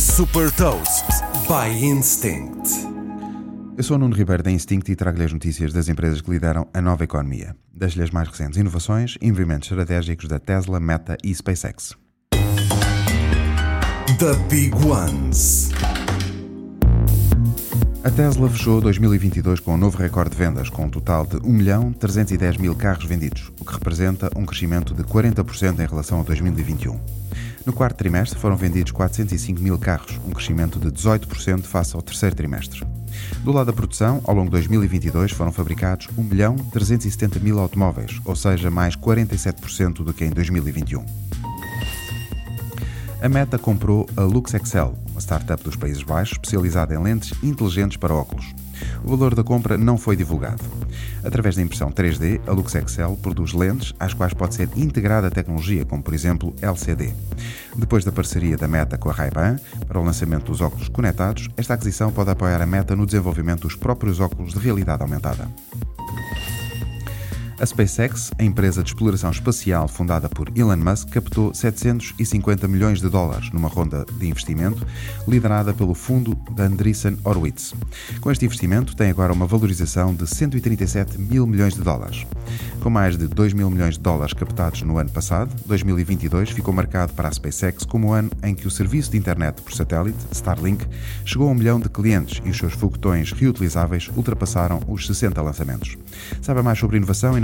Super Toast by Instinct. Eu sou o Nuno Ribeiro da Instinct e trago-lhe as notícias das empresas que lideram a nova economia. Das-lhe as mais recentes inovações e movimentos estratégicos da Tesla, Meta e SpaceX. The Big Ones. A Tesla fechou 2022 com um novo recorde de vendas, com um total de 1 milhão 310 mil carros vendidos, o que representa um crescimento de 40% em relação a 2021. No quarto trimestre foram vendidos 405 mil carros, um crescimento de 18% face ao terceiro trimestre. Do lado da produção, ao longo de 2022 foram fabricados 1 milhão 370 mil automóveis, ou seja, mais 47% do que em 2021. A Meta comprou a Lux Excel, uma startup dos Países Baixos especializada em lentes inteligentes para óculos. O valor da compra não foi divulgado. Através da impressão 3D, a Lux Excel produz lentes às quais pode ser integrada a tecnologia, como por exemplo LCD. Depois da parceria da Meta com a Ray-Ban para o lançamento dos óculos conectados, esta aquisição pode apoiar a Meta no desenvolvimento dos próprios óculos de realidade aumentada. A SpaceX, a empresa de exploração espacial fundada por Elon Musk, captou 750 milhões de dólares numa ronda de investimento liderada pelo fundo da Andreessen Horowitz. Com este investimento, tem agora uma valorização de 137 mil milhões de dólares. Com mais de 2 mil milhões de dólares captados no ano passado, 2022 ficou marcado para a SpaceX como o ano em que o serviço de internet por satélite, Starlink, chegou a um milhão de clientes e os seus foguetões reutilizáveis ultrapassaram os 60 lançamentos. Saiba mais sobre inovação e